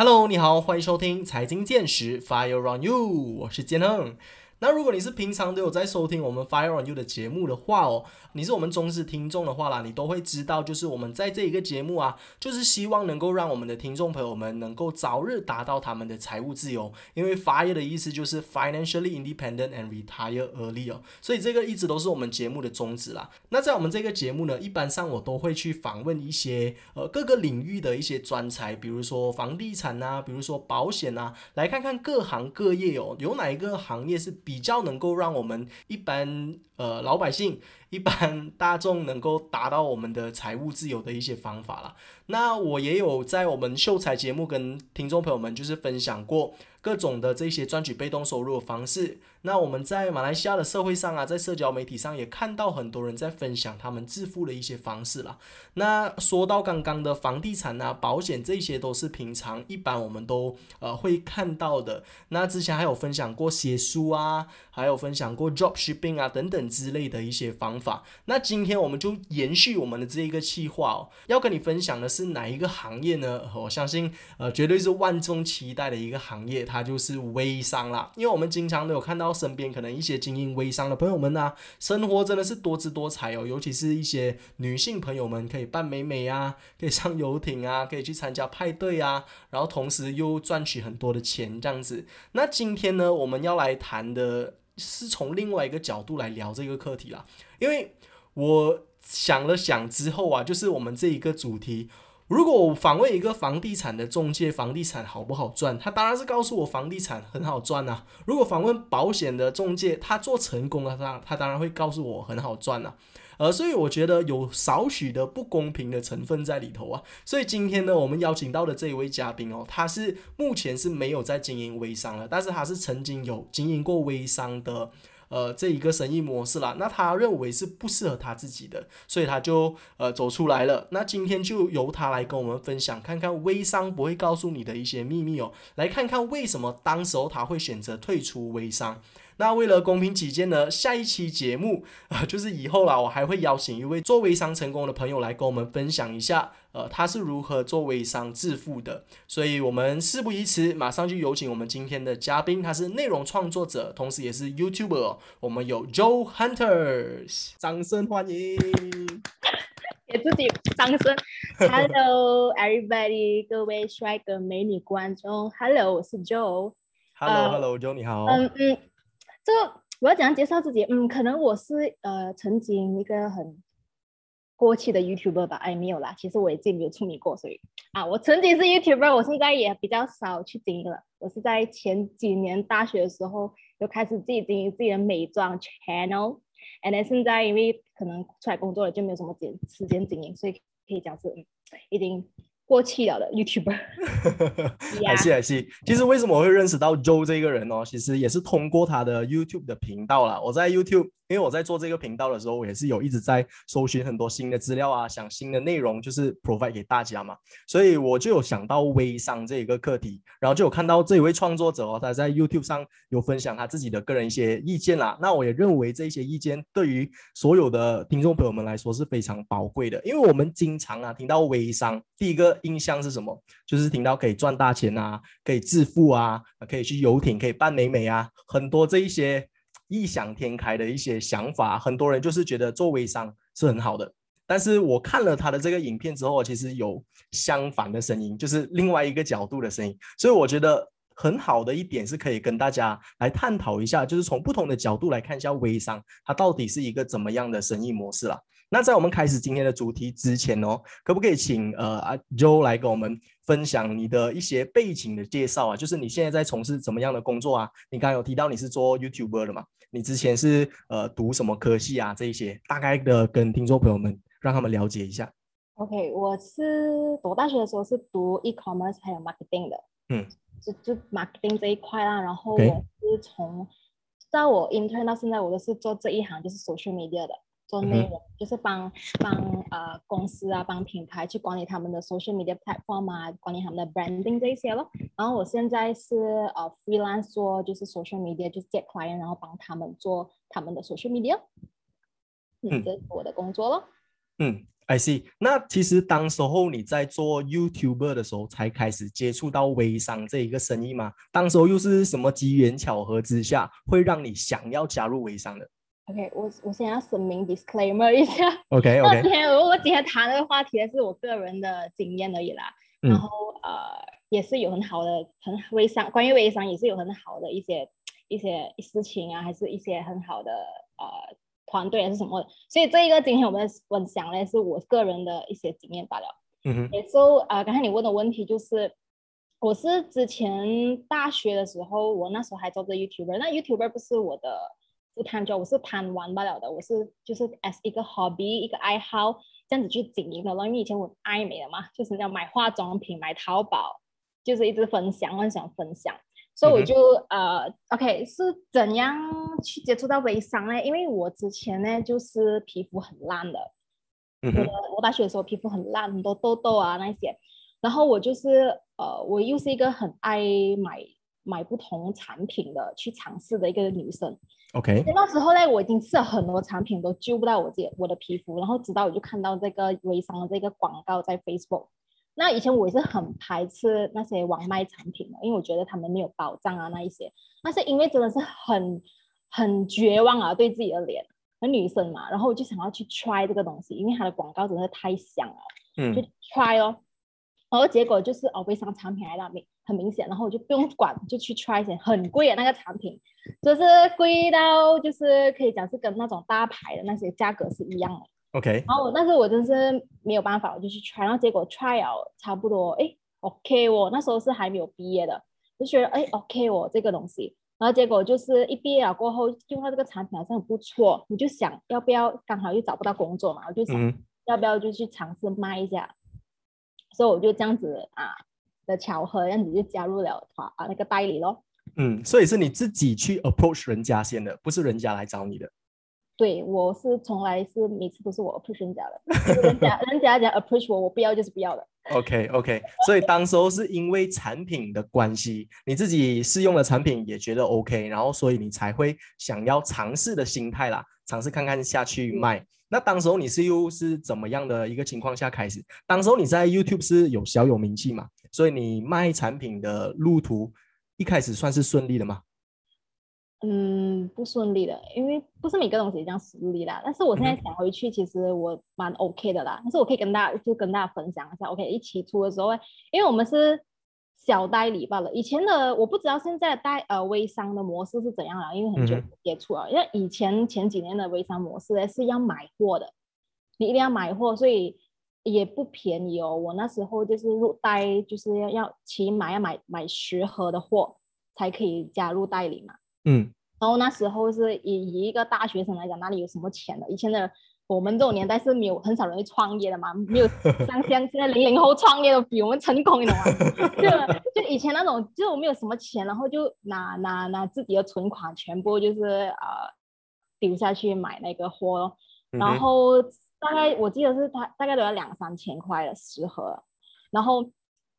Hello，你好，欢迎收听财经见识，Fire on You，我是建恒。那如果你是平常都有在收听我们 Fire on You 的节目的话哦，你是我们忠实听众的话啦，你都会知道，就是我们在这一个节目啊，就是希望能够让我们的听众朋友们能够早日达到他们的财务自由。因为 Fire 的意思就是 Financially Independent and Retire Early 哦，所以这个一直都是我们节目的宗旨啦。那在我们这个节目呢，一般上我都会去访问一些呃各个领域的一些专才，比如说房地产啊，比如说保险啊，来看看各行各业哦，有哪一个行业是。比较能够让我们一般呃老百姓、一般大众能够达到我们的财务自由的一些方法了。那我也有在我们秀才节目跟听众朋友们就是分享过。各种的这些赚取被动收入的方式，那我们在马来西亚的社会上啊，在社交媒体上也看到很多人在分享他们致富的一些方式啦。那说到刚刚的房地产啊、保险，这些都是平常一般我们都呃会看到的。那之前还有分享过写书啊，还有分享过 drop shipping 啊等等之类的一些方法。那今天我们就延续我们的这一个计划哦，要跟你分享的是哪一个行业呢？我相信呃绝对是万众期待的一个行业。它就是微商啦，因为我们经常都有看到身边可能一些经营微商的朋友们呐，生活真的是多姿多彩哦，尤其是一些女性朋友们可以扮美美啊，可以上游艇啊，可以去参加派对啊，然后同时又赚取很多的钱这样子。那今天呢，我们要来谈的是从另外一个角度来聊这个课题啦，因为我想了想之后啊，就是我们这一个主题。如果我访问一个房地产的中介，房地产好不好赚？他当然是告诉我房地产很好赚呐。如果访问保险的中介，他做成功了，他他当然会告诉我很好赚呐。呃，所以我觉得有少许的不公平的成分在里头啊。所以今天呢，我们邀请到的这一位嘉宾哦，他是目前是没有在经营微商了，但是他是曾经有经营过微商的。呃，这一个生意模式啦，那他认为是不适合他自己的，所以他就呃走出来了。那今天就由他来跟我们分享，看看微商不会告诉你的一些秘密哦，来看看为什么当时候他会选择退出微商。那为了公平起见呢，下一期节目啊，就是以后啦，我还会邀请一位做微商成功的朋友来跟我们分享一下，呃，他是如何做微商致富的。所以，我们事不宜迟，马上就有请我们今天的嘉宾，他是内容创作者，同时也是 YouTuber。我们有 Joe Hunters，掌声欢迎！给自己掌声。Hello everybody，各位帅哥美女观众，Hello，我是 Joe。Hello，Hello，Joe，你好。嗯嗯。这我要怎样介绍自己？嗯，可能我是呃曾经一个很过气的 YouTuber 吧。哎，没有啦，其实我也自己没有出名过，所以啊，我曾经是 YouTuber，我现在也比较少去经营了。我是在前几年大学的时候就开始自己经营自己的美妆 channel，and 现在因为可能出来工作了，就没有什么时时间经营，所以可以讲是嗯已经。过气了的 YouTuber，还是还是，其实为什么我会认识到 Joe 这个人哦？其实也是通过他的 YouTube 的频道啦。我在 YouTube。因为我在做这个频道的时候，我也是有一直在搜寻很多新的资料啊，想新的内容就是 provide 给大家嘛，所以我就有想到微商这一个课题，然后就有看到这一位创作者哦，他在 YouTube 上有分享他自己的个人一些意见啦。那我也认为这些意见对于所有的听众朋友们来说是非常宝贵的，因为我们经常啊听到微商，第一个印象是什么？就是听到可以赚大钱啊，可以致富啊，可以去游艇，可以扮美美啊，很多这一些。异想天开的一些想法，很多人就是觉得做微商是很好的。但是我看了他的这个影片之后，其实有相反的声音，就是另外一个角度的声音。所以我觉得很好的一点是可以跟大家来探讨一下，就是从不同的角度来看一下微商它到底是一个怎么样的生意模式了。那在我们开始今天的主题之前哦，可不可以请呃阿 Joe 来跟我们分享你的一些背景的介绍啊？就是你现在在从事怎么样的工作啊？你刚刚有提到你是做 YouTuber 的嘛？你之前是呃读什么科系啊？这一些大概的跟听众朋友们让他们了解一下。OK，我是读大学的时候是读 e-commerce 还有 marketing 的，嗯，就就 marketing 这一块啦。然后我是从在我 intern 到现在，我都是做这一行，就是 social media 的。做内容就是帮帮呃公司啊，帮品牌去管理他们的 social media platform 啊，管理他们的 branding 这一些咯。然后我现在是呃 freelance 做就是 social media，就是接 client，然后帮他们做他们的 social media。嗯，这是我的工作咯。嗯 I see。那其实当时候你在做 YouTuber 的时候，才开始接触到微商这一个生意吗？当时候又是什么机缘巧合之下，会让你想要加入微商的？OK，我我先要声明 disclaimer 一下。OK OK。今天我我今天谈这个话题的是我个人的经验而已啦。然后呃，也是有很好的很微商，关于微商也是有很好的一些一些事情啊，还是一些很好的呃。团队还是什么的，所以这一个今天我们分享呢，是我个人的一些经验罢了。嗯哼。也就啊，刚才你问的问题就是，我是之前大学的时候，我那时候还做着 YouTuber，那 YouTuber 不是我的副摊 job，我是贪玩罢了的，我是就是 as 一个 hobby 一个爱好这样子去经营的。因为以前我爱美的嘛，就是要买化妆品，买淘宝，就是一直分享，很想，分享。所以我就呃，OK，是怎样去接触到微商呢？因为我之前呢就是皮肤很烂的，我我大学的时候皮肤很烂，很多痘痘啊那些，然后我就是呃，我又是一个很爱买买不同产品的去尝试的一个女生。OK，那时候呢，我已经试了很多产品都救不到我自己我的皮肤，然后直到我就看到这个微商的这个广告在 Facebook。那以前我也是很排斥那些网卖产品的，因为我觉得他们没有保障啊，那一些。那是因为真的是很很绝望啊，对自己的脸，很女生嘛，然后我就想要去 try 这个东西，因为它的广告真的太香了，嗯，就 try 哦，然后结果就是哦，微商产品来了，明很明显，然后我就不用管，就去 try 一些很贵的那个产品，就是贵到就是可以讲是跟那种大牌的那些价格是一样的。OK，然后但是我真是没有办法，我就去 try，然后结果 try 了差不多，哎，OK，我那时候是还没有毕业的，就觉得哎，OK，我这个东西，然后结果就是一毕业了过后用到这个产品好像很不错，我就想要不要刚好又找不到工作嘛，我就想要不要就去尝试卖一下，所以我就这样子啊的巧合，这样子就加入了他啊那个代理咯。嗯，所以是你自己去 approach 人家先的，不是人家来找你的。对，我是从来是每次都是我 approach 人家的，人家 人家讲 approach 我，我不要就是不要的。OK OK，所以当时候是因为产品的关系，你自己试用的产品也觉得 OK，然后所以你才会想要尝试的心态啦，尝试看看下去卖。那当时候你是又是怎么样的一个情况下开始？当时候你在 YouTube 是有小有名气嘛，所以你卖产品的路途一开始算是顺利的吗？嗯，不顺利的，因为不是每个东西这样顺利啦。但是我现在想回去，其实我蛮 OK 的啦。但是我可以跟大家就跟大家分享一下，OK，一起出的时候，因为我们是小代理罢了。以前的我不知道现在代呃微商的模式是怎样了，因为很久接触了。因为以前前几年的微商模式呢是要买货的，你一定要买货，所以也不便宜哦。我那时候就是入代，就是要要起码要买买十盒的货才可以加入代理嘛。嗯，然后那时候是以以一个大学生来讲，哪里有什么钱的？以前的我们这种年代是没有很少人会创业的嘛，没有像 像现在零零后创业都比我们成功，你懂吗？就就以前那种，就我没有什么钱，然后就拿拿拿自己的存款全部就是呃丢下去买那个货，然后大概我记得是他大概都要两三千块的十盒，然后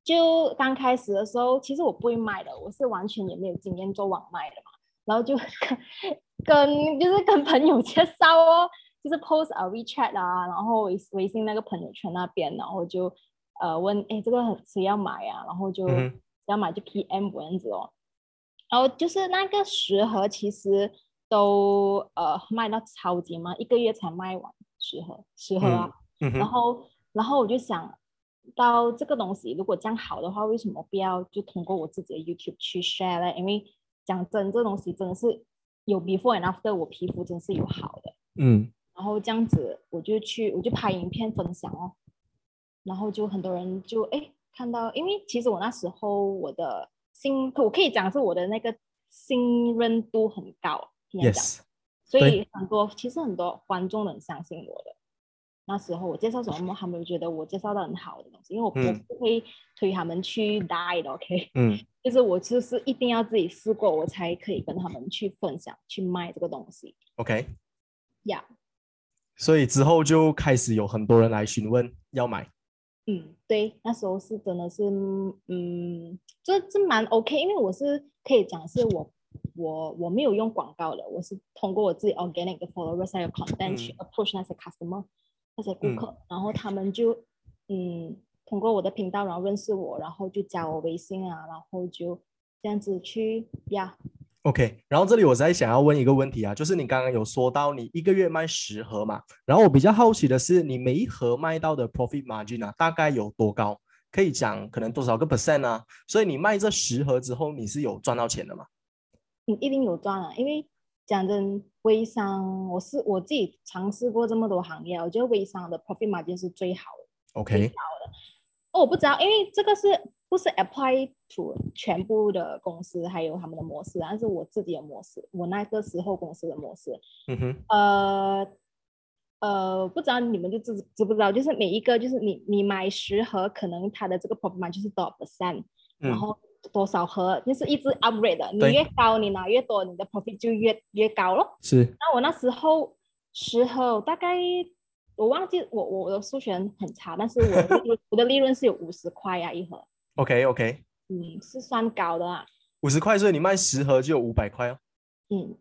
就刚开始的时候，其实我不会卖的，我是完全也没有经验做网卖的嘛。然后就 跟就是跟朋友介绍哦，就是 post 啊 WeChat 啊，然后微微信那个朋友圈那边，然后就呃问哎这个谁要买啊？然后就要买就 PM 这样子哦。然后就是那个十盒其实都呃卖到超级慢，一个月才卖完十盒十盒啊。然后然后我就想到这个东西如果这样好的话，为什么不要就通过我自己的 YouTube 去 share 呢？因为讲真，这东西真的是有 before and after，我皮肤真是有好的，嗯，然后这样子我就去，我就拍影片分享哦，然后就很多人就哎看到，因为其实我那时候我的信，我可以讲是我的那个信任度很高，yes，所以很多其实很多观众很相信我的。那时候我介绍什么，他们觉得我介绍的很好的东西，因为我不会推他们去 die 的，OK，嗯，就是我就是一定要自己试过，我才可以跟他们去分享、去卖这个东西，OK，呀，所以之后就开始有很多人来询问要买，嗯，对，那时候是真的是，嗯，这这蛮 OK，因为我是可以讲是我我我没有用广告的，我是通过我自己 organic 的 followers 还有 content 去 approach 那些 customer。那些顾客，然后他们就嗯通过我的频道，然后认识我，然后就加我微信啊，然后就这样子去呀。OK，然后这里我再想要问一个问题啊，就是你刚刚有说到你一个月卖十盒嘛，然后我比较好奇的是，你每一盒卖到的 profit margin 啊，大概有多高？可以讲可能多少个 percent 啊？所以你卖这十盒之后，你是有赚到钱的吗？你一定有赚啊，因为讲真，微商我是我自己尝试过这么多行业，我觉得微商的 profit margin 是最好的。OK，好的。哦，我不知道，因为这个是不是 apply to 全部的公司还有他们的模式，但是我自己的模式，我那个时候公司的模式，嗯哼，呃呃，不知道你们就知知不知道，就是每一个就是你你买十盒，可能它的这个 profit margin 就是多少 percent，然后多少盒，就是一直 upgrade 的，你越高你拿越多，你的 profit 就越越高咯。是。那我那时候十盒大概。我忘记我我的数学很差，但是我我的利润是有五十块呀一盒。OK OK，嗯，是算高的啊。五十块，所以你卖十盒就有五百块哦。嗯，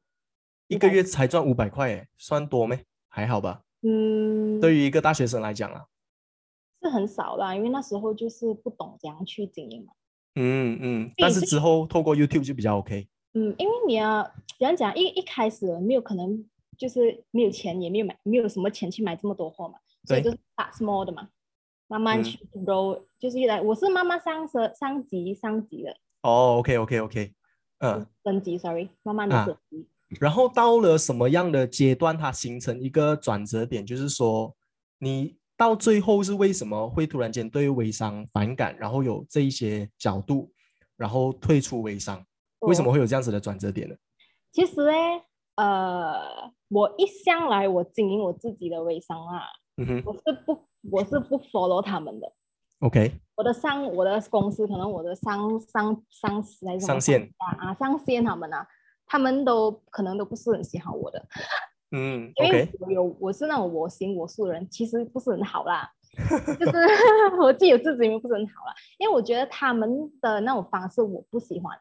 一个月才赚五百块，哎，算多没？还好吧。嗯，对于一个大学生来讲啊，是很少啦，因为那时候就是不懂怎样去经营嘛。嗯嗯，但是之后透过 YouTube 就比较 OK。嗯，因为你要怎样讲，一一开始没有可能。就是没有钱，也没有买，没有什么钱去买这么多货嘛，所以就是 start small 的嘛，慢慢去 grow，就是越来，我是慢慢上升、上级、上级的。哦，OK，OK，OK，嗯，升级，sorry，慢慢的升级。然后到了什么样的阶段，它形成一个转折点，就是说你到最后是为什么会突然间对微商反感，然后有这一些角度，然后退出微商，为什么会有这样子的转折点呢？其实呢。呃，我一向来我经营我自己的微商啊，嗯哼，我是不我是不 follow 他们的，OK，我的上我的公司可能我的上上上司还是上线啊上线他们啊，他们都可能都不是很喜欢我的，嗯，因为我有我是那种我行我素的人，其实不是很好啦，就是 我自己有自知之明不是很好啦，因为我觉得他们的那种方式我不喜欢，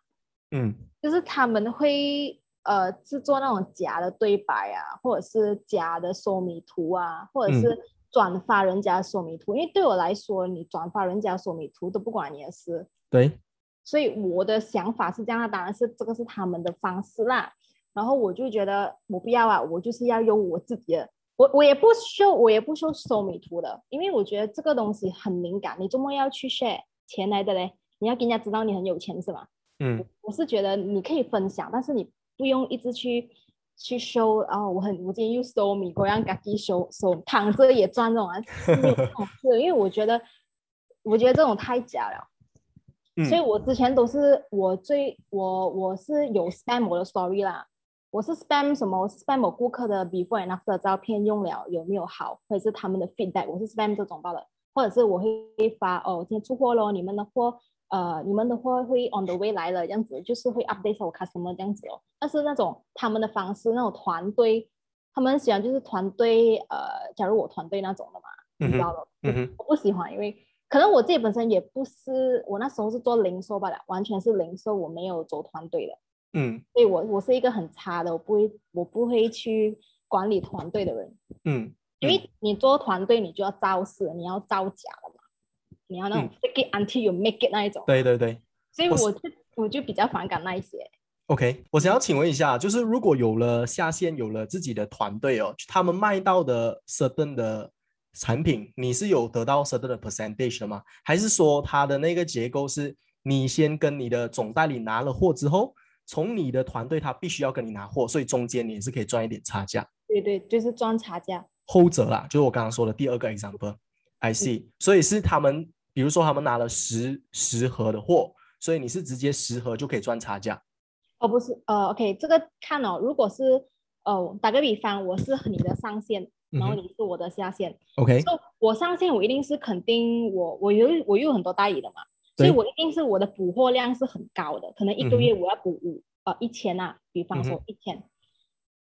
嗯，就是他们会。呃，制作那种假的对白啊，或者是假的说明图啊，或者是转发人家的说明图。因为对我来说，你转发人家说明图都不管你的事。对。所以我的想法是这样，当然是这个是他们的方式啦。然后我就觉得我不要啊，我就是要用我自己的，我我也不修，我也不修收米图的，因为我觉得这个东西很敏感。你周末要去 share 钱来的嘞，你要给人家知道你很有钱是吧？嗯。我是觉得你可以分享，但是你。不用一直去去收啊！我很我今天又收米，我让自己收收躺着也赚这种啊，是，因为我觉得我觉得这种太假了，所以我之前都是我最我我是有 spam 我的 story 啦，我是 spam 什么？spam 我顾客的 before and after 照片用了有没有好，或者是他们的 feedback，我是 spam 这种罢了，或者是我会发哦，今天出货喽，你们的货。呃，你们的货会 on the way 来了，这样子就是会 update 我 customer 这样子哦。但是那种他们的方式，那种团队，他们喜欢就是团队，呃，假如我团队那种的嘛，你知道了，我不喜欢，因为可能我自己本身也不是，我那时候是做零售罢了，完全是零售，我没有走团队的，嗯，所以我我是一个很差的，我不会我不会去管理团队的人，嗯，因为你做团队，你就要造势，你要造假了嘛。你要那种 fake it until you make it 那一种，对对对，所以我就我就比较反感那一些。OK，我想要请问一下，就是如果有了下线，有了自己的团队哦，他们卖到的 certain 的产品，你是有得到 certain 的 percentage 的吗？还是说它的那个结构是你先跟你的总代理拿了货之后，从你的团队他必须要跟你拿货，所以中间你也是可以赚一点差价？对对，就是赚差价。后者啦，就是我刚刚说的第二个 example，I see，所以是他们。比如说，他们拿了十十盒的货，所以你是直接十盒就可以赚差价？哦，不是，呃，OK，这个看哦，如果是，呃，打个比方，我是你的上线，然后你是我的下线，OK，就我上线，我一定是肯定我我有我有很多代理的嘛，所以我一定是我的补货量是很高的，可能一个月我要补五呃一千啊，比方说一千，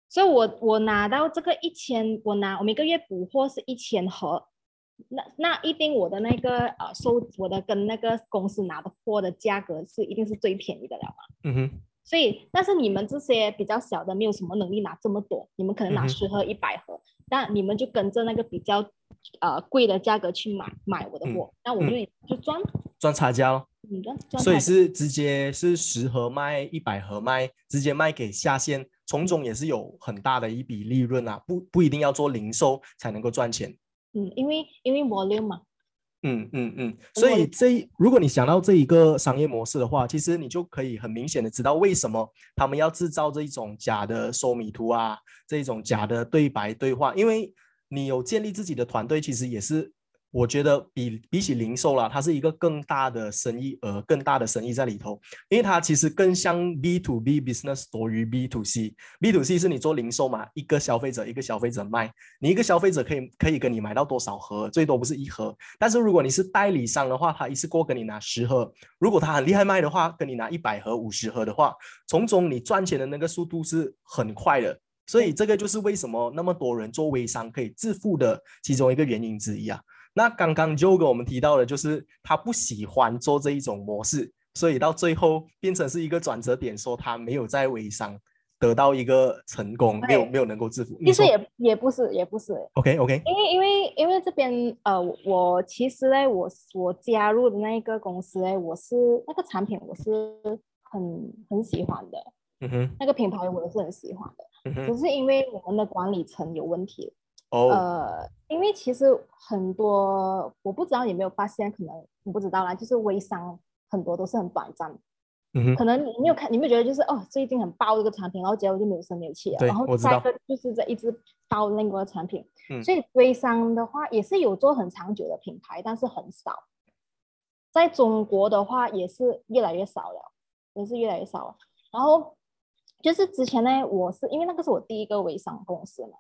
所以我我拿到这个一千，我拿我每个月补货是一千盒。那那一定我的那个呃收我的跟那个公司拿的货的价格是一定是最便宜的了嘛？嗯哼。所以，但是你们这些比较小的，没有什么能力拿这么多，你们可能拿十盒、一百盒，但你们就跟着那个比较呃贵的价格去买买我的嗯货，那我就就赚，赚差价咯。嗯，赚赚所以是直接是十盒卖一百盒卖，直接卖给下线，从中也是有很大的一笔利润啊，不不一定要做零售才能够赚钱。嗯，因为因为 volume 嘛，嗯嗯嗯，所以这如果你想到这一个商业模式的话，其实你就可以很明显的知道为什么他们要制造这一种假的收米图啊，这一种假的对白对话，因为你有建立自己的团队，其实也是我觉得比比起零售啦，它是一个更大的生意额，更大的生意在里头，因为它其实更像 B to B business 多于 B to C。B to C 是你做零售嘛，一个消费者一个消费者卖，你一个消费者可以可以跟你买到多少盒，最多不是一盒。但是如果你是代理商的话，他一次过跟你拿十盒，如果他很厉害卖的话，跟你拿一百盒、五十盒的话，从中你赚钱的那个速度是很快的。所以这个就是为什么那么多人做微商可以致富的其中一个原因之一啊。那刚刚 Joe 跟我们提到的，就是他不喜欢做这一种模式，所以到最后变成是一个转折点，说他没有在微商得到一个成功，没有没有能够致富。其实也也不是也不是，OK OK，因为因为因为这边呃，我我其实呢，我我加入的那一个公司呢，我是那个产品我是很很喜欢的，嗯哼那个品牌我也是很喜欢的，只是因为我们的管理层有问题。哦，呃，因为其实很多我不知道你有没有发现，可能你不知道啦，就是微商很多都是很短暂，嗯哼，可能你没有看，你没有觉得就是哦，最近很爆这个产品，然后结果就没有声没有气然后我知道下一个就是在一直爆那个产品，嗯。所以微商的话也是有做很长久的品牌，但是很少，在中国的话也是越来越少了，也是越来越少了。然后就是之前呢，我是因为那个是我第一个微商公司嘛，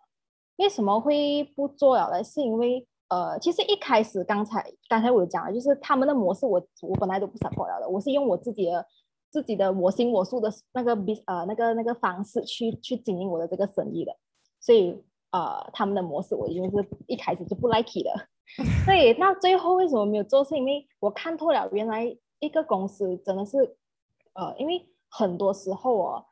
为什么会不做了呢？是因为呃，其实一开始刚才刚才我讲了，就是他们的模式我我本来都不 support 了的，我是用我自己的自己的我行我素的那个 b 呃那个那个方式去去经营我的这个生意的，所以呃他们的模式我已经是一开始就不 like 的，所以那最后为什么没有做？是因为我看透了，原来一个公司真的是呃，因为很多时候哦，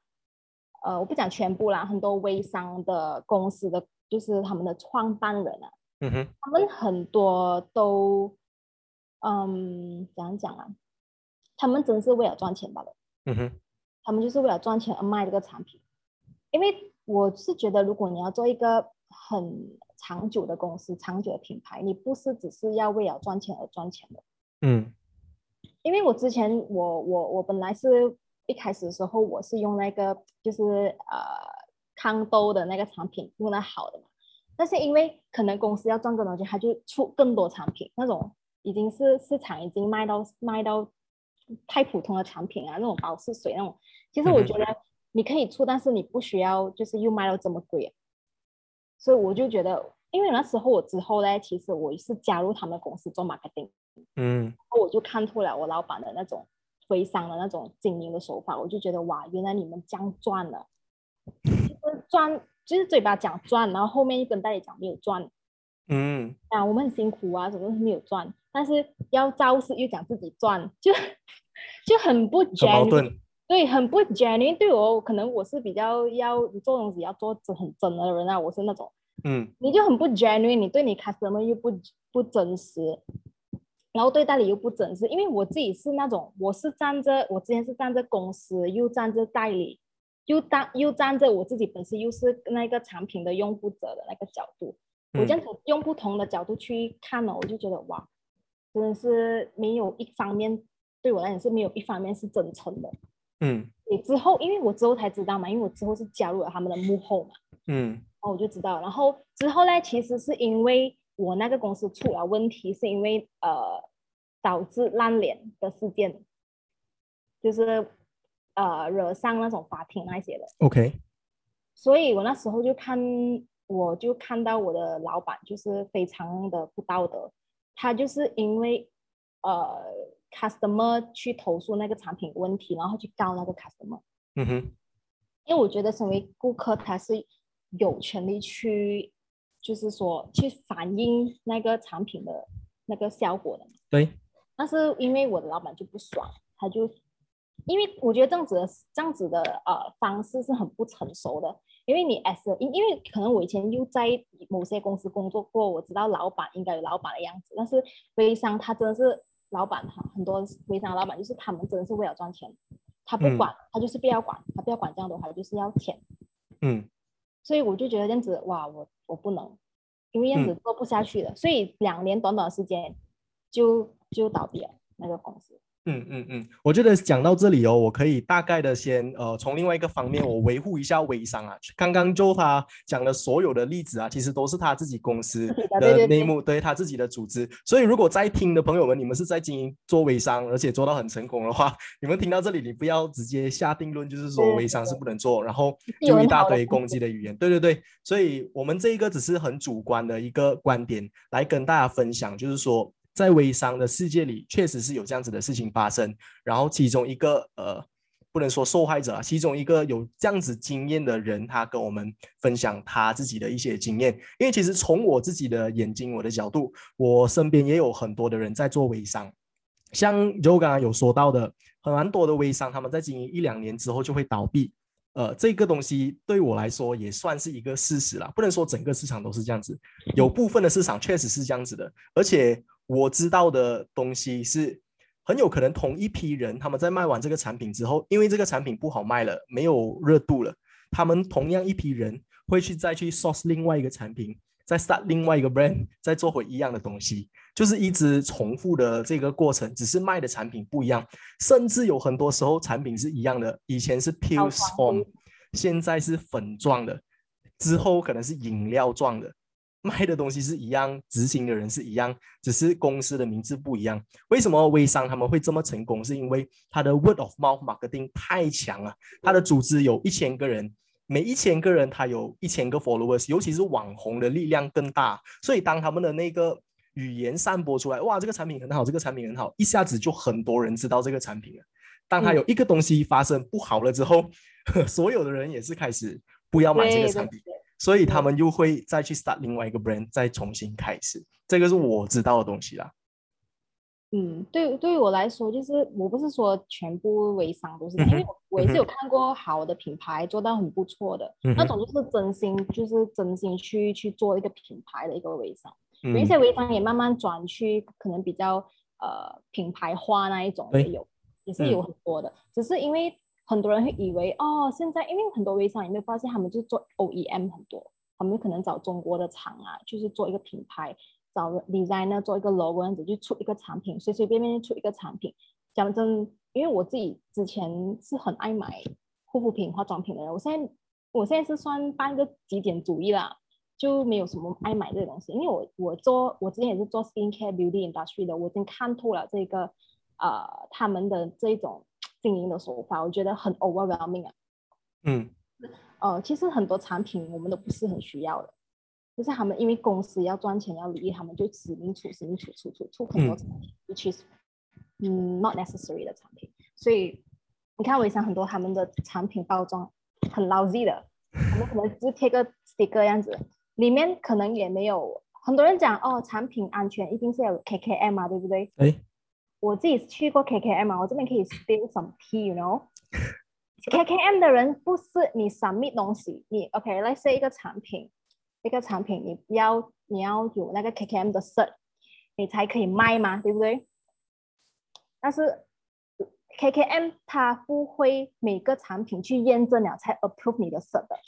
呃，我不讲全部啦，很多微商的公司的就是他们的创办人啊，嗯哼，他们很多都，嗯，怎样讲啊？他们真是为了赚钱罢了，嗯哼，他们就是为了赚钱而卖这个产品。因为我是觉得，如果你要做一个很长久的公司、长久的品牌，你不是只是要为了赚钱而赚钱的。嗯因为我之前我我我本来是一开始的时候我是用那个就是呃康兜的那个产品用的好的嘛，但是因为可能公司要赚更多钱，他就出更多产品，那种已经是市场已经卖到卖到太普通的产品啊，那种保湿水那种，其实我觉得你可以出，但是你不需要就是又卖到这么贵。啊，所以我就觉得，因为那时候我之后呢，其实我是加入他们公司做 marketing。嗯。我就看透了我老板的那种微商的那种经营的手法，我就觉得哇，原来你们这样赚了，就是赚，就是嘴巴讲赚，然后后面一跟大家讲没有赚嗯啊，我们很辛苦啊，什么都没有赚，但是要造势又讲自己赚，就就很不 genuine，盾。对，很不 genuine。对我可能我是比较要做东西要做真很真的人啊，我是那种。嗯你就很不 genuine，你对你 customer 又不不真实，然后对代理又不真实，因为我自己是那种，我是站着，我之前是站着公司，又站着代理，又当又站着我自己本身又是那个产品的用户者的那个角度，我这样子用不同的角度去看呢，我就觉得哇，真的是没有一方面对我来讲是没有一方面是真诚的。嗯。你之后，因为我之后才知道嘛，因为我之后是加入了他们的幕后嘛。嗯。然后我就知道，然后之后呢，其实是因为我那个公司出了问题，是因为呃导致烂脸的事件，就是呃惹上那种法庭那些的，，OK，所以我那时候就看，我就看到我的老板就是非常的不道德，他就是因为呃 customer 去投诉那个产品问题，然后去告那个 customer。嗯哼，因为我觉得身为顾客，他是有权利去，就是说去反映那个产品的那个效果的嘛。对，但是因为我的老板就不爽，他就因为我觉得这样子的这样子的呃方式是很不成熟的，因为你 S 因因为可能我以前又在某些公司工作过，我知道老板应该有老板的样子，但是微商他真的是老板哈，很多微商老板就是他们真的是为了赚钱，他不管，他就是不要管，他不要管这样的话，就是要钱。嗯，所以我就觉得这样子哇，我我不能，因为这样子做不下去了，所以两年短短的时间就就倒闭了那个公司。嗯嗯嗯，我觉得讲到这里哦，我可以大概的先呃，从另外一个方面，我维护一下微商啊。刚刚就他讲的所有的例子啊，其实都是他自己公司的内幕，对他自己的组织。所以如果在听的朋友们，你们是在经营做微商，而且做到很成功的话，你们听到这里，你不要直接下定论，就是说微商是不能做，然后就一大堆攻击的语言。对对对，所以我们这一个只是很主观的一个观点来跟大家分享，就是说。在微商的世界里，确实是有这样子的事情发生。然后其中一个呃，不能说受害者啊，其中一个有这样子经验的人，他跟我们分享他自己的一些经验。因为其实从我自己的眼睛、我的角度，我身边也有很多的人在做微商。像就刚刚有说到的，很蛮多的微商，他们在经营一两年之后就会倒闭。呃，这个东西对我来说也算是一个事实了，不能说整个市场都是这样子，有部分的市场确实是这样子的，而且。我知道的东西是很有可能同一批人，他们在卖完这个产品之后，因为这个产品不好卖了，没有热度了，他们同样一批人会去再去 source 另外一个产品，再 start 另外一个 brand，再做回一样的东西，就是一直重复的这个过程，只是卖的产品不一样，甚至有很多时候产品是一样的，以前是 pure form，现在是粉状的，之后可能是饮料状的。卖的东西是一样，执行的人是一样，只是公司的名字不一样。为什么微商他们会这么成功？是因为他的 word of mouth marketing 太强了。他的组织有一千个人，每一千个人他有一千个 followers，尤其是网红的力量更大。所以当他们的那个语言散播出来，哇，这个产品很好，这个产品很好，一下子就很多人知道这个产品了。当他有一个东西发生不好了之后，所有的人也是开始不要买这个产品。所以他们又会再去 start 另外一个 brand，再重新开始。这个是我知道的东西啦。嗯，对，对于我来说，就是我不是说全部微商都是，因为我也是有看过好的品牌做到很不错的，那种就是真心，就是真心去去做一个品牌的一个微商。有一些微商也慢慢转去可能比较呃品牌化那一种也有，也是有很多的，只是因为。很多人会以为哦，现在因为很多微商，有没有发现他们就做 OEM 很多，他们可能找中国的厂啊，就是做一个品牌，找 designer 做一个 logo，这样子就出一个产品，随随便便就出一个产品。讲真，因为我自己之前是很爱买护肤品、化妆品的人，我现在我现在是算半个极简主义啦，就没有什么爱买这个东西。因为我我做我之前也是做 skincare beauty industry 的，我已经看透了这个呃他们的这种。经营的手法，我觉得很 overwhelming 啊。嗯，呃，其实很多产品我们都不是很需要的，就是他们因为公司要赚钱要利益，他们就使命出使命出出出出很多产品，which is 嗯 not necessary 的产品。所以你看微商很多他们的产品包装很 lousy 的，他们可能只贴个 sticker 样子，里面可能也没有。很多人讲哦，产品安全一定是有 KKM 啊，对不对？哎。我自己去过 KKM 啊，我这边可以 spill some tea，you know？KKM 的人不是你 submit 东西，你 OK，let's say 一个产品，一个产品你要你要有那个 KKM 的 cert，你才可以卖嘛，对不对？但是 KKM 它不会每个产品去验证了才 approve 你的 cert 的，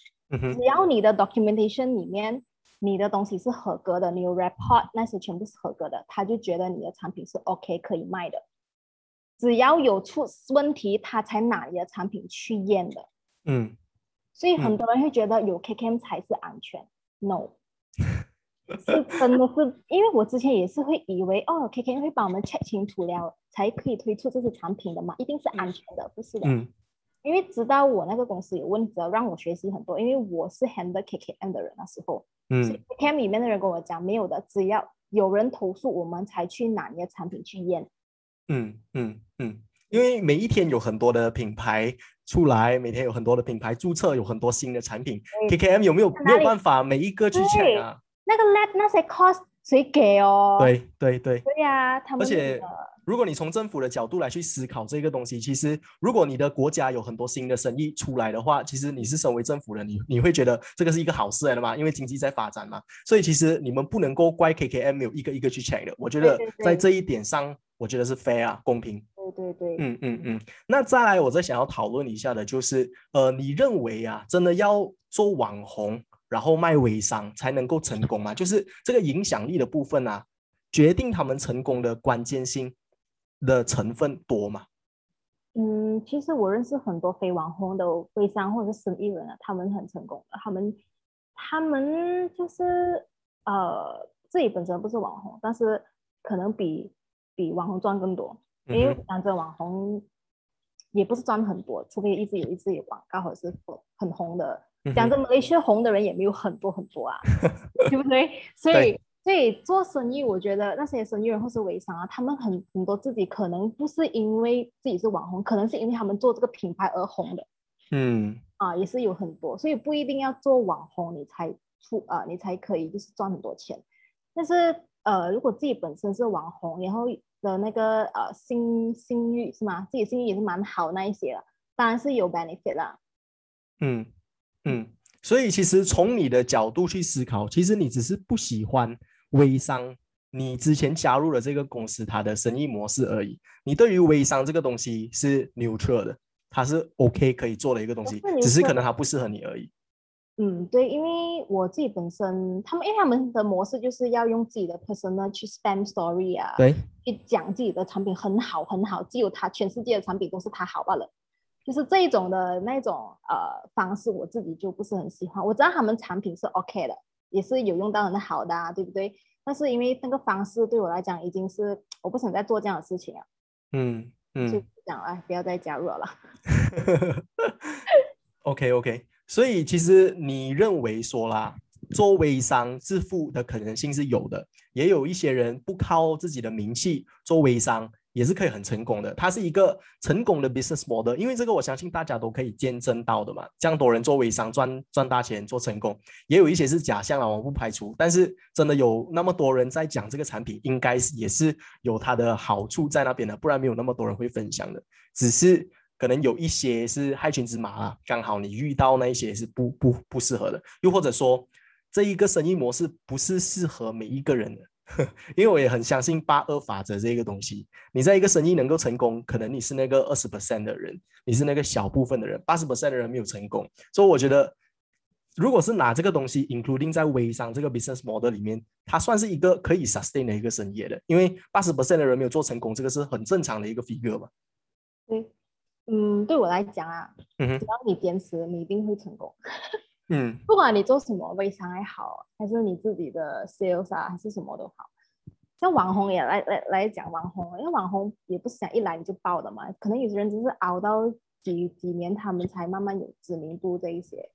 只要你的 documentation 里面。你的东西是合格的，你有 report 那些全部是合格的，他就觉得你的产品是 OK 可以卖的。只要有出问题，他才拿你的产品去验的。嗯，所以很多人会觉得有 KKM 才是安全，No，是真的是，因为我之前也是会以为哦，KKM 会帮我们 check 清楚了才可以推出这些产品的嘛，一定是安全的，不是的。嗯，因为直到我那个公司有问题，让我学习很多，因为我是 handle KKM 的人那时候。嗯，cam 里面的人跟我讲，没有的，只要有人投诉，我们才去拿你的产品去验。嗯嗯嗯，因为每一天有很多的品牌出来，每天有很多的品牌注册，有很多新的产品，KKM 有没有没有办法每一个去抢啊？那个 lab 那些 cost 谁给哦？对对对。对呀，他们而且如果你从政府的角度来去思考这个东西，其实如果你的国家有很多新的生意出来的话，其实你是身为政府的，你你会觉得这个是一个好事来的嘛？因为经济在发展嘛，所以其实你们不能够怪 KKM 没有一个一个去 check 的。我觉得在这一点上，我觉得是 fair 啊，公平。对对对，嗯嗯嗯。那再来，我再想要讨论一下的就是，呃，你认为啊，真的要做网红，然后卖微商才能够成功吗？就是这个影响力的部分啊，决定他们成功的关键性的成分多吗？嗯，其实我认识很多非网红的微商或者是生意人啊，他们很成功的，他们他们就是呃自己本身不是网红，但是可能比比网红赚更多。因为讲真，网红也不是赚很多，除非一直有一直有广告或者是很红的。讲真，那些红的人也没有很多很多啊，对不对？所以，所以做生意，我觉得那些生意人或是微商啊，他们很很多自己可能不是因为自己是网红，可能是因为他们做这个品牌而红的。嗯，啊，也是有很多，所以不一定要做网红你才出啊，你才可以就是赚很多钱。但是呃，如果自己本身是网红，然后的那个呃信信誉是吗？自己信誉也是蛮好那一些的，当然是有 benefit 啦。嗯嗯，所以其实从你的角度去思考，其实你只是不喜欢微商，你之前加入了这个公司它的生意模式而已。你对于微商这个东西是 neutral 的，它是 OK 可以做的一个东西，只是可能它不适合你而已。嗯，对，因为我自己本身，他们因为他们的模式就是要用自己的 personal 去 spam story 啊，对，去讲自己的产品很好很好，只有他全世界的产品都是他好罢了，就是这一种的那种呃方式，我自己就不是很喜欢。我知道他们产品是 OK 的，也是有用到很好的，啊，对不对？但是因为那个方式对我来讲已经是我不想再做这样的事情了，嗯嗯，就讲哎，不要再加入了。OK OK。所以其实你认为说啦，做微商致富的可能性是有的，也有一些人不靠自己的名气做微商也是可以很成功的。它是一个成功的 business model，因为这个我相信大家都可以见证到的嘛。这样多人做微商赚赚大钱做成功，也有一些是假象啊，我不排除。但是真的有那么多人在讲这个产品，应该是也是有它的好处在那边的，不然没有那么多人会分享的。只是。可能有一些是害群之马啊，刚好你遇到那一些是不不不适合的，又或者说这一个生意模式不是适合每一个人的，因为我也很相信八二法则这个东西，你在一个生意能够成功，可能你是那个二十 percent 的人，你是那个小部分的人，八十 percent 的人没有成功，所以我觉得如果是拿这个东西 including 在微商这个 business model 里面，它算是一个可以 sustain 的一个生意的，因为八十 percent 的人没有做成功，这个是很正常的一个 figure 嘛。对。嗯，对我来讲啊，只要你坚持，你一定会成功。嗯，不管你做什么微商也好，还是你自己的 sales 啊，还是什么都好，像网红也来来来讲网红，因为网红也不是想一来你就爆的嘛，可能有些人只是熬到几几年，他们才慢慢有知名度这一些。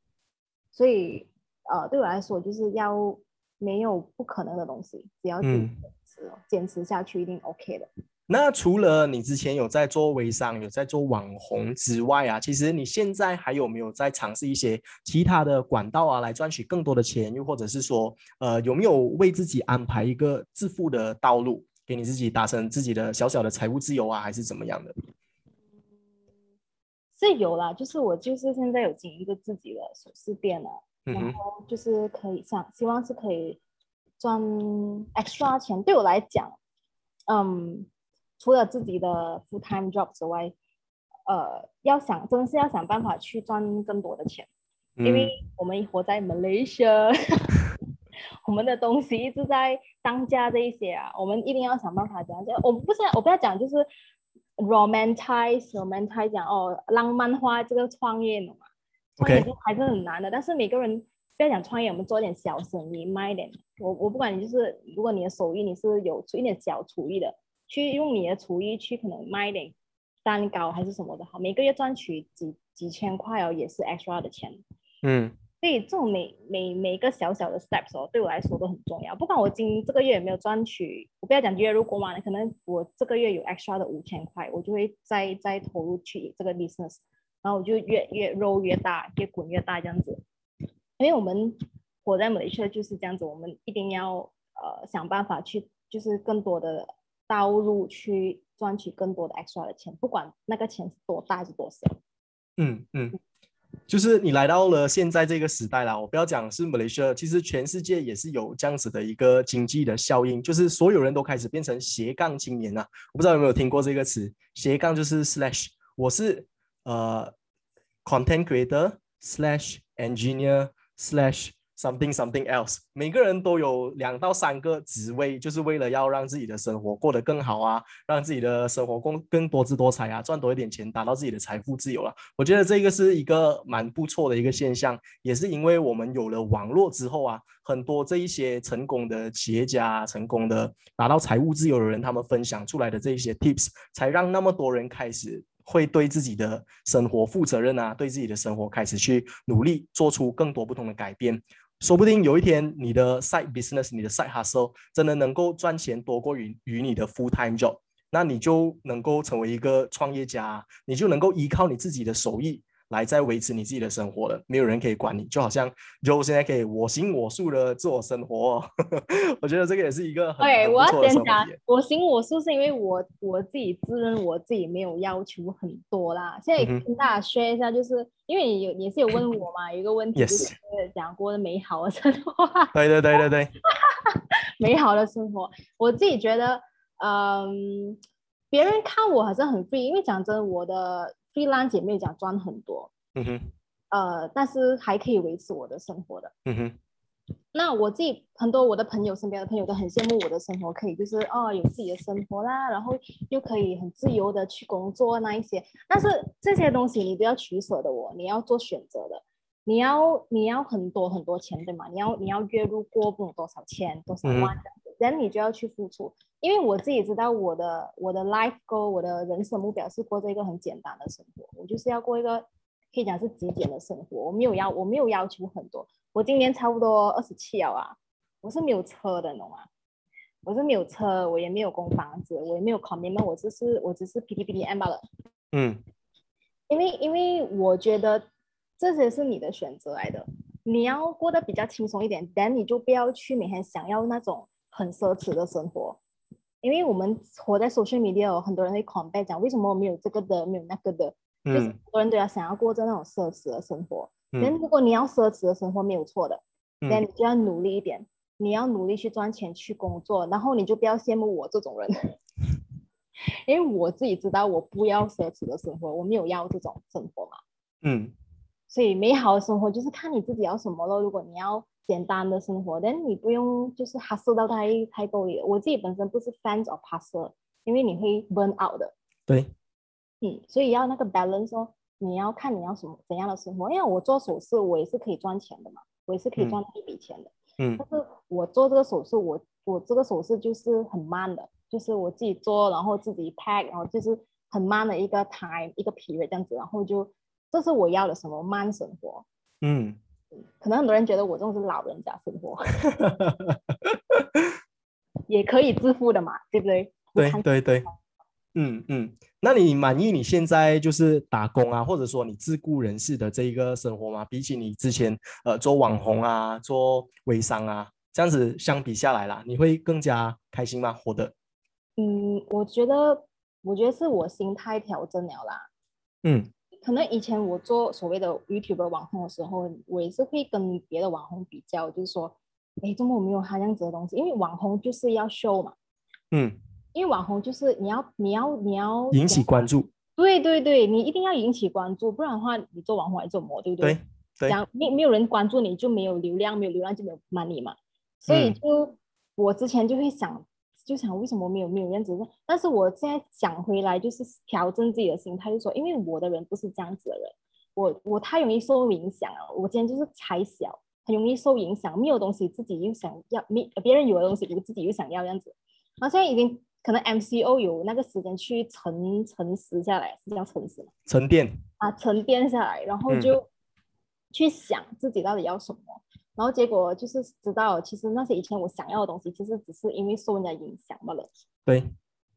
所以，呃，对我来说，就是要没有不可能的东西，只要坚持，坚持下去，一定 OK 的。那除了你之前有在做微商、有在做网红之外啊，其实你现在还有没有在尝试一些其他的管道啊，来赚取更多的钱？又或者是说，呃，有没有为自己安排一个致富的道路，给你自己达成自己的小小的财务自由啊，还是怎么样的？是有啦，就是我就是现在有经营一个自己的首饰店了，然后就是可以想希望是可以赚 extra 钱。对我来讲，嗯。除了自己的 full time job 之外，呃，要想真的是要想办法去赚更多的钱，因为我们活在 Malaysia，我们的东西一直在涨价这一些啊，我们一定要想办法讲，就我们不是我不要讲就是 romanticize romanticize 讲哦浪漫化这个创业嘛，创业还是很难的，但是每个人不要讲创业，我们做点小生意卖点，我我不管你就是如果你的手艺你是有出一点小厨艺的。去用你的厨艺去可能卖点蛋糕还是什么的好，每个月赚取几几千块哦，也是 extra 的钱。嗯，所以这种每每每一个小小的 steps 哦，对我来说都很重要。不管我今这个月有没有赚取，我不要讲月入过万，可能我这个月有 extra 的五千块，我就会再再投入去这个 business，然后我就越越 roll 越大，越滚越大这样子。因为我们活在美 a 就是这样子，我们一定要呃想办法去，就是更多的。导入去赚取更多的 extra 的钱，不管那个钱是多大还是多小。嗯嗯，就是你来到了现在这个时代啦，我不要讲是马来西亚，其实全世界也是有这样子的一个经济的效应，就是所有人都开始变成斜杠青年啊。我不知道有没有听过这个词，斜杠就是 slash，我是呃 content creator slash engineer slash。Something something else，每个人都有两到三个职位，就是为了要让自己的生活过得更好啊，让自己的生活更更多姿多彩啊，赚多一点钱，达到自己的财富自由了。我觉得这个是一个蛮不错的一个现象，也是因为我们有了网络之后啊，很多这一些成功的企业家、成功的达到财务自由的人，他们分享出来的这一些 tips，才让那么多人开始。会对自己的生活负责任啊，对自己的生活开始去努力，做出更多不同的改变。说不定有一天，你的 side business，你的 side hustle 真的能够赚钱多过于于你的 full time job，那你就能够成为一个创业家，你就能够依靠你自己的手艺。来在维持你自己的生活了，没有人可以管你，就好像 Joe 现在可以我行我素的做生活。我觉得这个也是一个很对，我要先讲我行我素是因为我我自己自认我自己没有要求很多啦。现在跟大家说一下，就是因为你有也是有问我嘛，有一个问题就是讲过的美好的生活。对对对对对，美好的生活，我自己觉得，嗯，别人看我好像很 free，因为讲真，我的。菲兰姐妹讲赚很多，嗯哼，呃，但是还可以维持我的生活的，嗯哼。那我自己很多我的朋友身边的朋友都很羡慕我的生活，可以就是哦有自己的生活啦，然后又可以很自由的去工作那一些。但是这些东西你都要取舍的，我你要做选择的，你要你要很多很多钱对吗？你要你要月入过不懂多少钱多少万。人你就要去付出，因为我自己知道我的我的 life goal，我的人生目标是过着一个很简单的生活，我就是要过一个可以讲是极简的生活。我没有要我没有要求很多，我今年差不多二十七了啊，我是没有车的，懂吗？我是没有车，我也没有供房子，我也没有 commitment，我只是我只是 P T P T M 罢了。嗯，因为因为我觉得这些是你的选择来的，你要过得比较轻松一点，then 你就不要去每天想要那种。很奢侈的生活，因为我们活在 social media，很多人会 compare 讲为什么我没有这个的，没有那个的，就是很多人都要想要过着那种奢侈的生活。但如果你要奢侈的生活没有错的，那你就要努力一点，你要努力去赚钱去工作，然后你就不要羡慕我这种人，因为我自己知道我不要奢侈的生活，我没有要这种生活嘛。嗯，所以美好的生活就是看你自己要什么咯。如果你要。简单的生活，但你不用就是 hustle 到太太够力。我自己本身不是 fans of hustle，因为你会 burn out 的。对，嗯，所以要那个 balance 哦，你要看你要什么怎样的生活。因为我做手术，我也是可以赚钱的嘛，我也是可以赚一笔钱的。嗯。但是我做这个手术，我我这个手术就是很慢的，就是我自己做，然后自己 pack，然后就是很慢的一个 time 一个 period 这样子，然后就这是我要的什么慢生活。嗯。可能很多人觉得我这种是老人家生活，也可以致富的嘛，对不对？对对对，嗯嗯。那你满意你现在就是打工啊，或者说你自雇人士的这一个生活吗？比起你之前呃做网红啊、做微商啊这样子相比下来啦，你会更加开心吗？活得？嗯，我觉得，我觉得是我心态调整了啦。嗯。可能以前我做所谓的 YouTube 网红的时候，我也是会跟别的网红比较，就是说，哎，怎么我没有他这样子的东西？因为网红就是要 show 嘛，嗯，因为网红就是你要你要你要引起关注，对对对，你一定要引起关注，不然的话，你做网红还做模，对不对？对，讲没没有人关注你就没有流量，没有流量就没有 money 嘛，所以就我之前就会想。就想为什么没有没有这样子？但是我现在想回来，就是调整自己的心态，就说因为我的人不是这样子的人，我我太容易受影响了。我今天就是才小，很容易受影响，没有东西自己又想要，没别人有的东西我自己又想要这样子。然后现在已经可能 MCO 有那个时间去沉沉思下来，是叫沉思吗？沉淀啊，沉淀下来，然后就去想自己到底要什么。然后结果就是知道，其实那些以前我想要的东西，其实只是因为受人家影响罢了。对，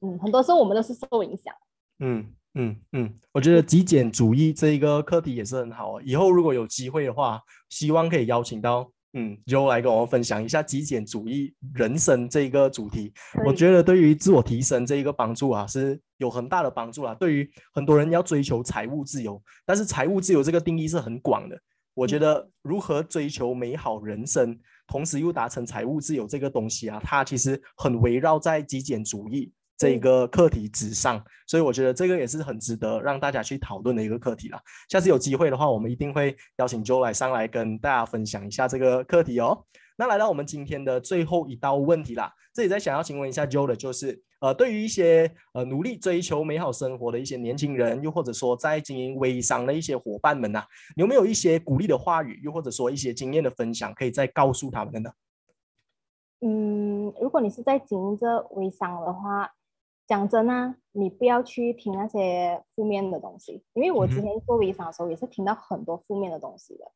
嗯，很多时候我们都是受影响。嗯嗯嗯，我觉得极简主义这一个课题也是很好。以后如果有机会的话，希望可以邀请到嗯，Joe 来跟我们分享一下极简主义人生这一个主题。我觉得对于自我提升这一个帮助啊，是有很大的帮助啊。对于很多人要追求财务自由，但是财务自由这个定义是很广的。我觉得如何追求美好人生，同时又达成财务自由这个东西啊，它其实很围绕在极简主义这一个课题之上。所以我觉得这个也是很值得让大家去讨论的一个课题啦。下次有机会的话，我们一定会邀请 Joe 来上来跟大家分享一下这个课题哦。那来到我们今天的最后一道问题啦，这里再想要请问一下 Joe 的就是，呃，对于一些呃努力追求美好生活的一些年轻人，又或者说在经营微商的一些伙伴们呐、有没有一些鼓励的话语，又或者说一些经验的分享，可以再告诉他们的呢？嗯，如果你是在经营着微商的话，讲真啊，你不要去听那些负面的东西，因为我之前做微商的时候也是听到很多负面的东西的。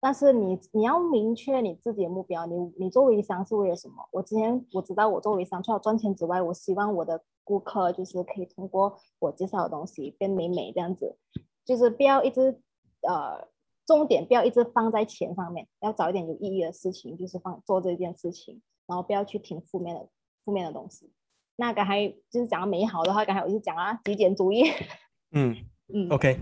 但是你你要明确你自己的目标，你你做微商是为了什么？我之前我知道我做微商除了赚钱之外，我希望我的顾客就是可以通过我介绍的东西变美美这样子，就是不要一直呃重点不要一直放在钱上面，要找一点有意义的事情，就是放做这件事情，然后不要去听负面的负面的东西。那刚才就是讲到美好的话，刚才我就讲啊，极简主义，嗯 嗯，，OK。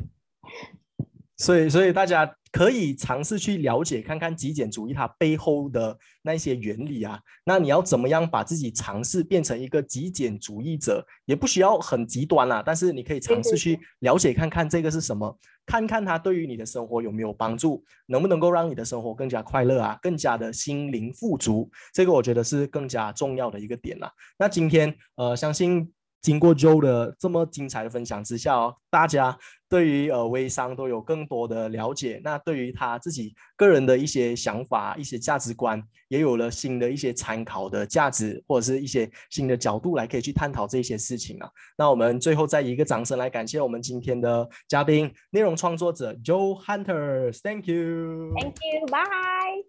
所以，所以大家可以尝试去了解看看极简主义它背后的那些原理啊。那你要怎么样把自己尝试变成一个极简主义者，也不需要很极端啦，但是你可以尝试去了解看看这个是什么，看看它对于你的生活有没有帮助，能不能够让你的生活更加快乐啊，更加的心灵富足。这个我觉得是更加重要的一个点啦。那今天呃，相信经过 Joe 的这么精彩的分享之下哦，大家对于呃微商都有更多的了解。那对于他自己个人的一些想法、一些价值观，也有了新的一些参考的价值，或者是一些新的角度来可以去探讨这些事情啊。那我们最后再以一个掌声来感谢我们今天的嘉宾，内容创作者 Joe Hunters，Thank you。Thank you，bye。